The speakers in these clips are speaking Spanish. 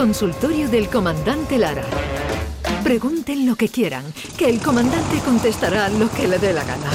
Consultorio del Comandante Lara. Pregunten lo que quieran, que el comandante contestará lo que le dé la gana.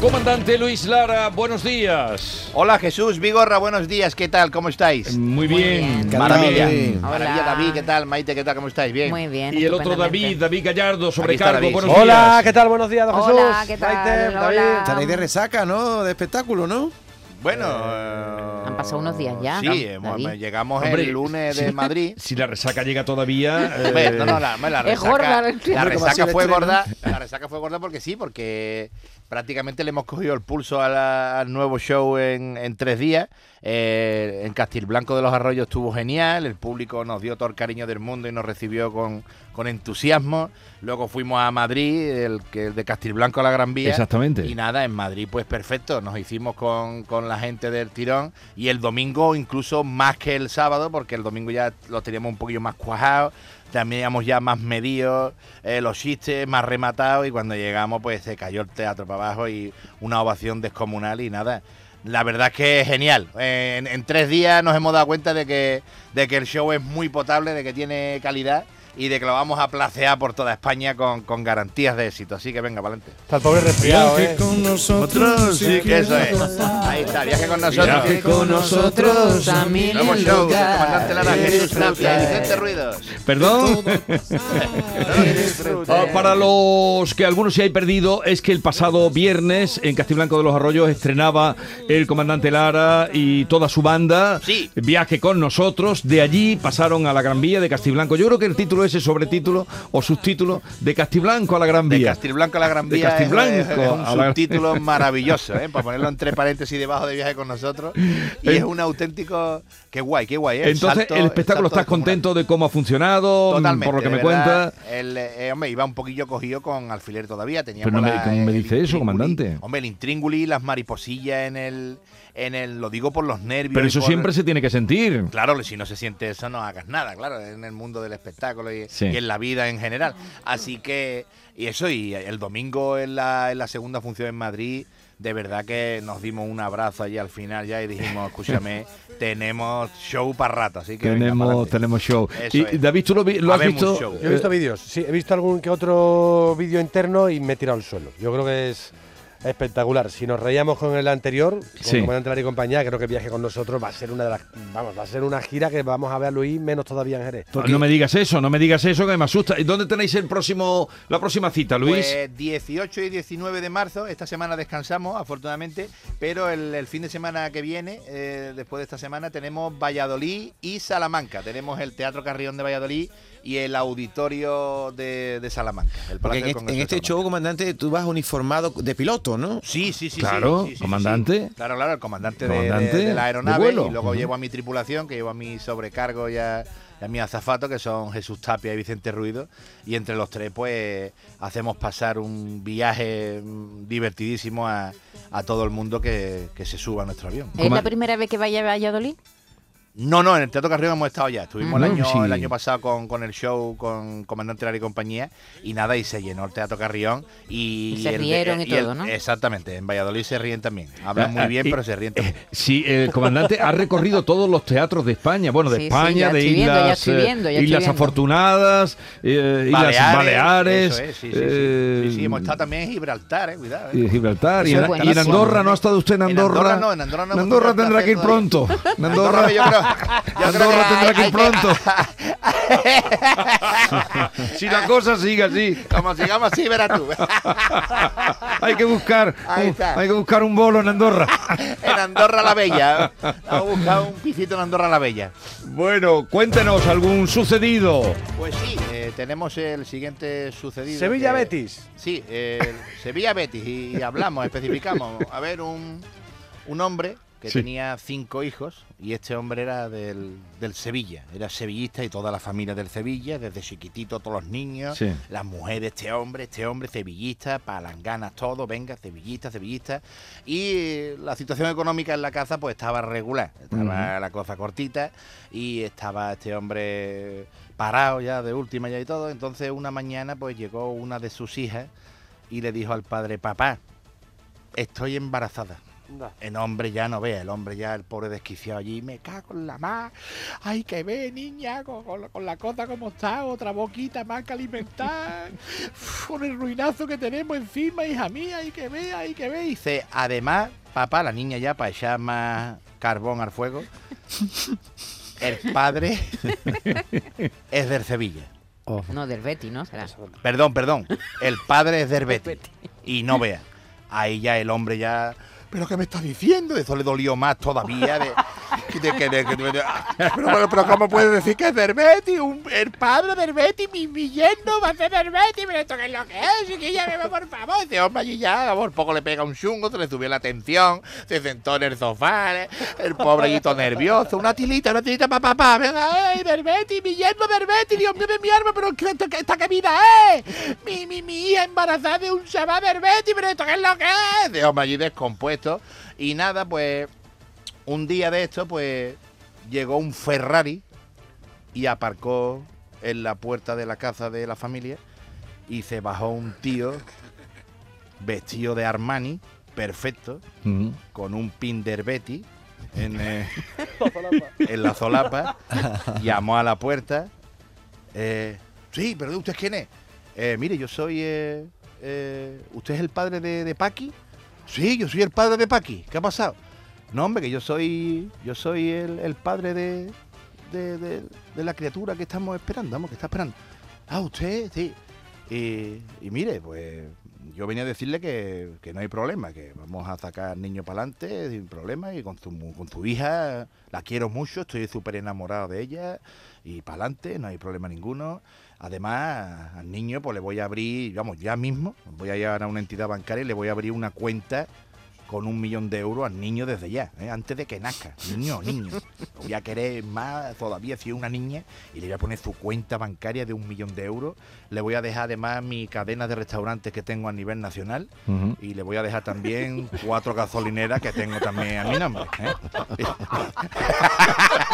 Comandante Luis Lara, buenos días. Hola Jesús, Vigorra, buenos días, ¿qué tal? ¿Cómo estáis? Muy bien. Maravilla. David. Maravilla, Hola. David, ¿qué tal? Maite, ¿qué tal? ¿Cómo estáis? Bien. Muy bien. Y el otro. David, David Gallardo, sobrecargo, David. buenos Hola, días. ¿qué tal? Buenos días, don Hola, Jesús. ¿qué tal? Maite, Hola. David. Estaréis de resaca, ¿no? De espectáculo, ¿no? Bueno, eh, Han pasado unos días ya, Sí, ¿no, hemos- llegamos Hombre, el lunes de Madrid. Si la resaca llega todavía. Eh, no, no, la, la Es resaca, gorda, la resaca fue gorda. La resaca fue gorda porque sí, porque prácticamente le hemos cogido el pulso a la- al nuevo show en, en tres días. Eh, en Castilblanco de los Arroyos estuvo genial, el público nos dio todo el cariño del mundo y nos recibió con, con entusiasmo. Luego fuimos a Madrid, el, que, el de Castilblanco a la Gran Vía. Exactamente. Y nada, en Madrid pues perfecto, nos hicimos con, con la gente del tirón y el domingo incluso más que el sábado, porque el domingo ya lo teníamos un poquillo más cuajados, teníamos ya más medidos, eh, los chistes más rematados y cuando llegamos pues se cayó el teatro para abajo y una ovación descomunal y nada. La verdad es que es genial. En, en tres días nos hemos dado cuenta de que, de que el show es muy potable, de que tiene calidad y de que lo vamos a placear por toda España con, con garantías de éxito. Así que venga, valente. Está el pobre resfriado, ¿eh? con nosotros. Sí, que eso es. Ahí está, viaje con nosotros. Viaje con nosotros a mil show comandante Lara Jesús Tapia y Vicente Ruidos. Perdón. Ah, para los que algunos se hay perdido, es que el pasado viernes en Castiblanco de los Arroyos estrenaba el comandante Lara y toda su banda. Sí. Viaje con nosotros. De allí pasaron a la Gran Vía de Castiblanco. Yo creo que el título ese sobretítulo o subtítulo de Castiblanco a la Gran De Vía. Castilblanco a la Gran De Vía Castilblanco es, es un la- subtítulo maravilloso, ¿eh? para ponerlo entre paréntesis debajo de viaje con nosotros. Y es un auténtico... Qué guay, qué guay. ¿eh? Entonces, salto- el espectáculo, ¿estás contento de cómo ha funcionado? Totalmente. Por lo que de me verdad, cuenta. El, eh, hombre, iba un poquillo cogido con alfiler todavía. Teníamos Pero no me- la- ¿cómo me el dice eso, comandante? Hombre, el intríngulis, las mariposillas en el, en el. Lo digo por los nervios. Pero eso por- siempre se tiene que sentir. Claro, si no se siente eso, no hagas nada, claro, en el mundo del espectáculo y, Sí. y en la vida en general. Así que, y eso, y el domingo en la, en la segunda función en Madrid, de verdad que nos dimos un abrazo allí al final ya y dijimos, escúchame, tenemos show para rato, así que Tenemos, tenemos show. Eso Y es. David, ¿tú lo, vi- lo has visto? show. Yo he visto vídeos, sí, he visto algún que otro vídeo interno y me he tirado al suelo. Yo creo que es espectacular. Si nos reíamos con el anterior, con Sí. Comandante Lara y compañía, creo que Viaje con nosotros va a ser una de las, vamos, va a ser una gira que vamos a ver a Luis menos todavía en Jerez. No me digas eso, no me digas eso que me asusta. ¿Y dónde tenéis el próximo, la próxima cita, Luis? Pues 18 y 19 de marzo, esta semana descansamos, afortunadamente, pero el, el fin de semana que viene, eh, después de esta semana, tenemos Valladolid y Salamanca. Tenemos el Teatro Carrión de Valladolid y el Auditorio de, de Salamanca. El en del este, en este show, comandante, tú vas uniformado de piloto, ¿no? Sí, sí, sí. Claro, sí, comandante. sí. Claro, claro, el comandante, de- Comandante de, de de la aeronave. Y luego llevo a mi tripulación, que llevo a mi sobrecargo y a, y a mi azafato, que son Jesús Tapia y Vicente Ruido. Y entre los tres, pues, hacemos pasar un viaje mm, divertidísimo a, a todo el mundo que, que se suba a nuestro avión. ¿Es la primera vez que vaya a Valladolid? No, no, en el Teatro Carrión hemos estado ya. Estuvimos el, año, Sí. el año pasado con, con el show con Comandante Lara y compañía y nada, y se llenó el Teatro Carrión. Y, Y se el- rieron y el- todo, ¿no? Exactamente, en Valladolid se ríen también. Hablan Ah, muy bien, y- pero se ríen también. Sí, el comandante ha recorrido todos los teatros de España, bueno, de Sí, España, de viendo, ya Islas, eh, viendo, estoy Islas viendo. Afortunadas, eh, Islas Baleares, es, sí, sí, eh, hemos estado también en Gibraltar, eh, cuidado. eh. y Gibraltar. Y en, y. Andorra, ¿no ha estado usted en En Andorra? Andorra no, en Andorra no En Andorra tendrá que ir pronto. En Andorra, Andorra, yo creo Andorra que tendrá que hay- ir pronto. si la cosa sigue así. Como sigamos así, verás tú. hay que buscar Ahí un, está. hay que buscar un bolo en Andorra. en Andorra la Bella. Vamos a buscar un pisito en Andorra la Bella. bueno, cuéntenos algún sucedido. Pues sí, eh, tenemos el siguiente sucedido. Sevilla que- Betis. Sí, eh, Sevilla Betis. Y hablamos, especificamos. A ver, un, un hombre que Sí. tenía cinco hijos y este hombre era del, del Sevilla, era sevillista y toda la familia del Sevilla, desde chiquitito todos los niños, Sí. las mujeres, este hombre, este hombre sevillista, palanganas todo, venga, sevillista, sevillista. Y la situación económica en la casa pues estaba regular, estaba la cosa cortita y estaba este hombre parado ya de última ya y todo. Entonces una mañana pues llegó una de sus hijas y le dijo al padre, papá, estoy embarazada. Anda. El hombre ya no vea, el hombre ya, el pobre desquiciado allí, me cago en la más. Ay, que ve, niña, con, con la- con la cosa como está, otra boquita más que alimentar. Con el ruinazo que tenemos encima, hija mía, hay que ver, hay que ver. Y dice, además, papá, la niña ya para echar más carbón al fuego, el padre es del Sevilla. No, del Betty, ¿no? Será. Perdón, perdón. El padre es del Betis. Y no vea. Ahí ya el hombre ya. ¿Pero qué me estás diciendo? Eso le dolió más todavía. de que- de que- de- de- pero, ¿cómo puedes decir que es? Un- el padre Betis, mi, yerno va a ser del Betis. Pero esto qué es lo que es, bebé, por favor. Ese hombre allí ya, por poco le pega un chungo, se le subió la tensión, se sentó en el sofá, ¿eh? el pobrecito nervioso. Una tilita, una tilita, papá, papá. Venga, ¡ay, del Betis, mi yerno! Dios mío de mi arma, pero ¿qué- ¿esta, qué vida es? Mi, mi, mi hija embarazada de un chaval del Betis, pero ¿esto qué es lo que es? De hombre descompuesto. Y nada, pues, un día de esto, pues, llegó un Ferrari y aparcó en la puerta de la casa de la familia y se bajó un tío vestido de Armani, perfecto, con un pin del Betty en, eh, en la solapa, llamó a la puerta. eh, sí, pero ¿usted quién es? "Eh, mire, yo soy... eh, eh, ¿Usted es el padre de, de Paqui? Sí, yo soy el padre de Paqui. ¿Qué ha pasado? No, hombre, que yo soy yo soy el, el padre de, de, de- la criatura que estamos esperando, vamos, que está esperando. Ah, usted, sí. Y, y mire, pues yo venía a decirle que, que no hay problema, que vamos a sacar niño para adelante sin problema y con su, con su hija la quiero mucho, estoy súper enamorado de ella y para adelante, no hay problema ninguno. Además, al niño pues le voy a abrir, vamos, ya mismo, voy a llevar a una entidad bancaria y le voy a abrir una cuenta con un millón de euros al niño desde ya, ¿eh? antes de que nazca. Niño, niño. Lo voy a querer más todavía si es una niña y le voy a poner su cuenta bancaria de un millón de euros. Le voy a dejar además mi cadena de restaurantes que tengo a nivel nacional y le voy a dejar también cuatro gasolineras que tengo también a mi nombre. ¿eh?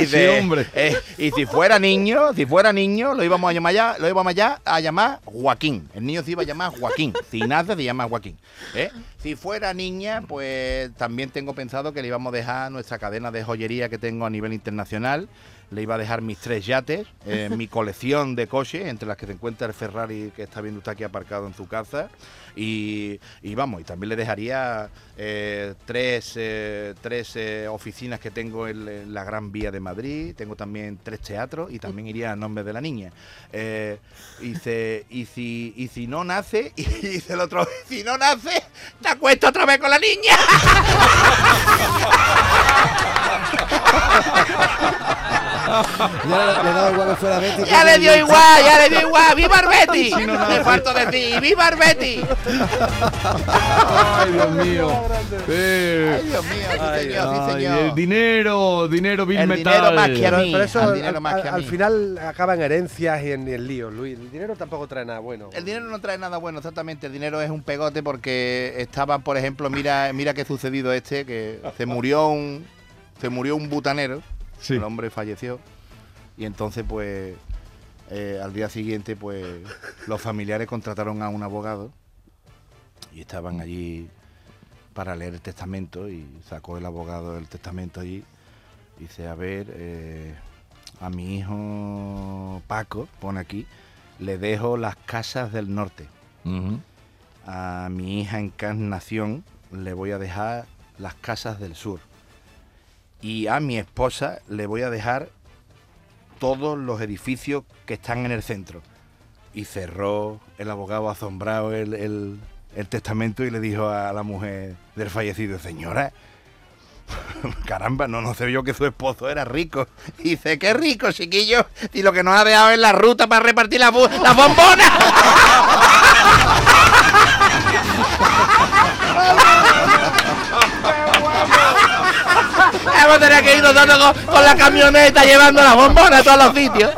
y, Sí, hombre. eh, y si fuera niño, si fuera niño, lo íbamos a llamar ya, lo íbamos ya a llamar Joaquín. El niño se iba a llamar Joaquín. Si nace, se llama Joaquín. ¿eh? Si fuera niña, pues también tengo pensado que le íbamos a dejar nuestra cadena de joyería que tengo a nivel internacional. Le iba a dejar mis tres yates, eh, mi colección de coches, entre las que se encuentra el Ferrari que está viendo usted aquí aparcado en su casa. Y, y vamos, y también le dejaría eh, tres, eh, tres oficinas que tengo en, en la Gran Vía de Madrid. Tengo también tres teatros y también iría a nombre de la niña. Y, se- y, si, y si no nace, y dice el otro, si no nace, te acuestas otra vez con la niña. Ya le, le daba igual que fuera Betty. Ya que le dio igual, ya le dio igual. ¡Viva Arbeti! Me falta decir, ¡viva Arbeti! Ay, Dios mío. Eh, Ay, Dios mío, sí señor, sí ay, el dinero, dinero Bill El Metal. dinero más que a Pero, mí, pero eso al al, dinero más que a al mí. final acaba en herencias y en, y en líos, Luis. El dinero tampoco trae nada bueno. El dinero no trae nada bueno, exactamente. El dinero es un pegote porque estaban, por ejemplo, mira, mira qué sucedido este, que se murió un, se murió un butanero, Sí. el hombre falleció y entonces, pues, eh, al día siguiente, pues, los familiares contrataron a un abogado y estaban allí para leer el testamento y sacó el abogado el testamento allí y dice, a ver, eh, a mi hijo Paco, pone aquí, le dejo las casas del norte. A mi hija Encarnación le voy a dejar las casas del sur. Y a mi esposa le voy a dejar todos los edificios que están en el centro. Y cerró el abogado asombrado el, el- testamento y le dijo a la mujer del fallecido, señora, caramba, no, no sé yo que su esposo era rico. Dice, qué rico, chiquillo, y lo que nos ha dejado es la ruta para repartir las las bombonas. Hemos tenido que ir nosotros con, con la camioneta llevando las bombonas a todos los sitios.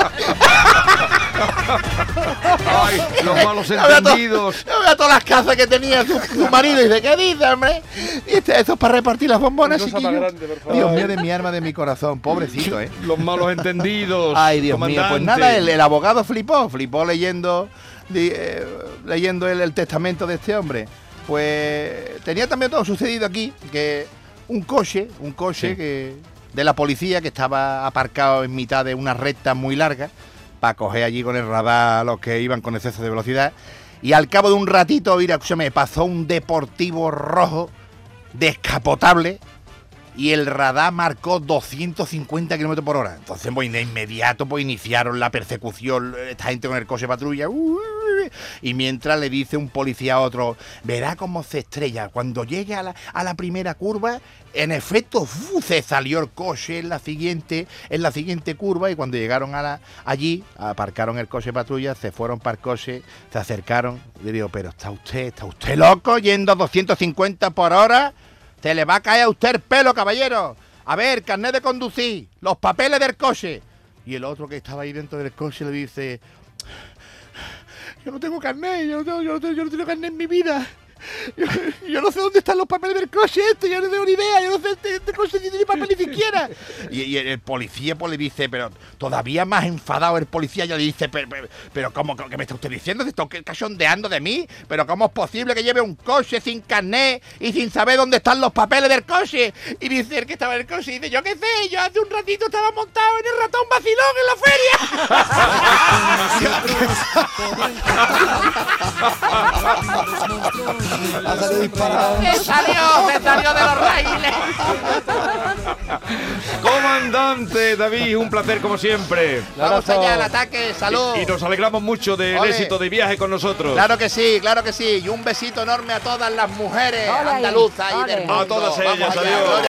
Ay, los malos Yo veo to- entendidos. Yo veo todas las casas que tenía su, su marido y dice, ¿qué dice, hombre? Y este- eso es para repartir las bombonas, chiquillo. grande, por favor. Dios mío, de mi arma, de mi corazón. Pobrecito, ¿eh? Los malos entendidos. Ay, Dios mío. Pues nada, el, el abogado flipó. Flipó leyendo, di- eh, leyendo el, el testamento de este hombre. pues tenía también todo sucedido aquí, que un coche, un coche Sí. que de la policía que estaba aparcado en mitad de una recta muy larga para coger allí con el radar a los que iban con exceso de velocidad. Y al cabo de un ratito, mira, me pasó un deportivo rojo descapotable y el radar marcó 250 kilómetros por hora. Entonces, pues de inmediato pues, iniciaron la persecución, esta gente con el coche patrulla. uh, Y mientras le dice un policía a otro, verá cómo se estrella. Cuando llegue a la, a la primera curva, en efecto, se salió el coche en la siguiente, en la siguiente curva. Y cuando llegaron a la- allí, aparcaron el coche patrulla, se fueron para el coche, se acercaron. Le digo, pero está usted, está usted loco yendo a 250 por hora. Se le va a caer a usted el pelo, caballero. A ver, carnet de conducir, los papeles del coche. Y el otro que estaba ahí dentro del coche le dice, yo no tengo carnet, yo no tengo, yo no tengo, yo carnet en mi vida. Yo, yo no sé dónde están los papeles del coche este, yo no tengo ni idea, yo no sé, este, este coche ni tiene papel ni siquiera. Y, y el policía pues le dice, pero todavía más enfadado el policía ya le dice, pero, pero, pero ¿cómo, qué me está usted diciendo? ¿Se está cachondeando de mí? ¿Pero cómo es posible que lleve un coche sin carnet y sin saber dónde están los papeles del coche? Y dice el que estaba en el coche, y dice, yo qué sé, yo hace un ratito estaba montado en el ratón vacilón en la feria. Ha salido disparado. ¡Se salió! ¡Se salió de los raíles! Comandante David, un placer como siempre. Vamos allá al ataque, salud. Y, y nos alegramos mucho del Ole. éxito de viaje con nosotros. Claro que sí, claro que sí. Y un besito enorme a todas las mujeres Ole andaluzas y del mundo. A todas ellas, adiós.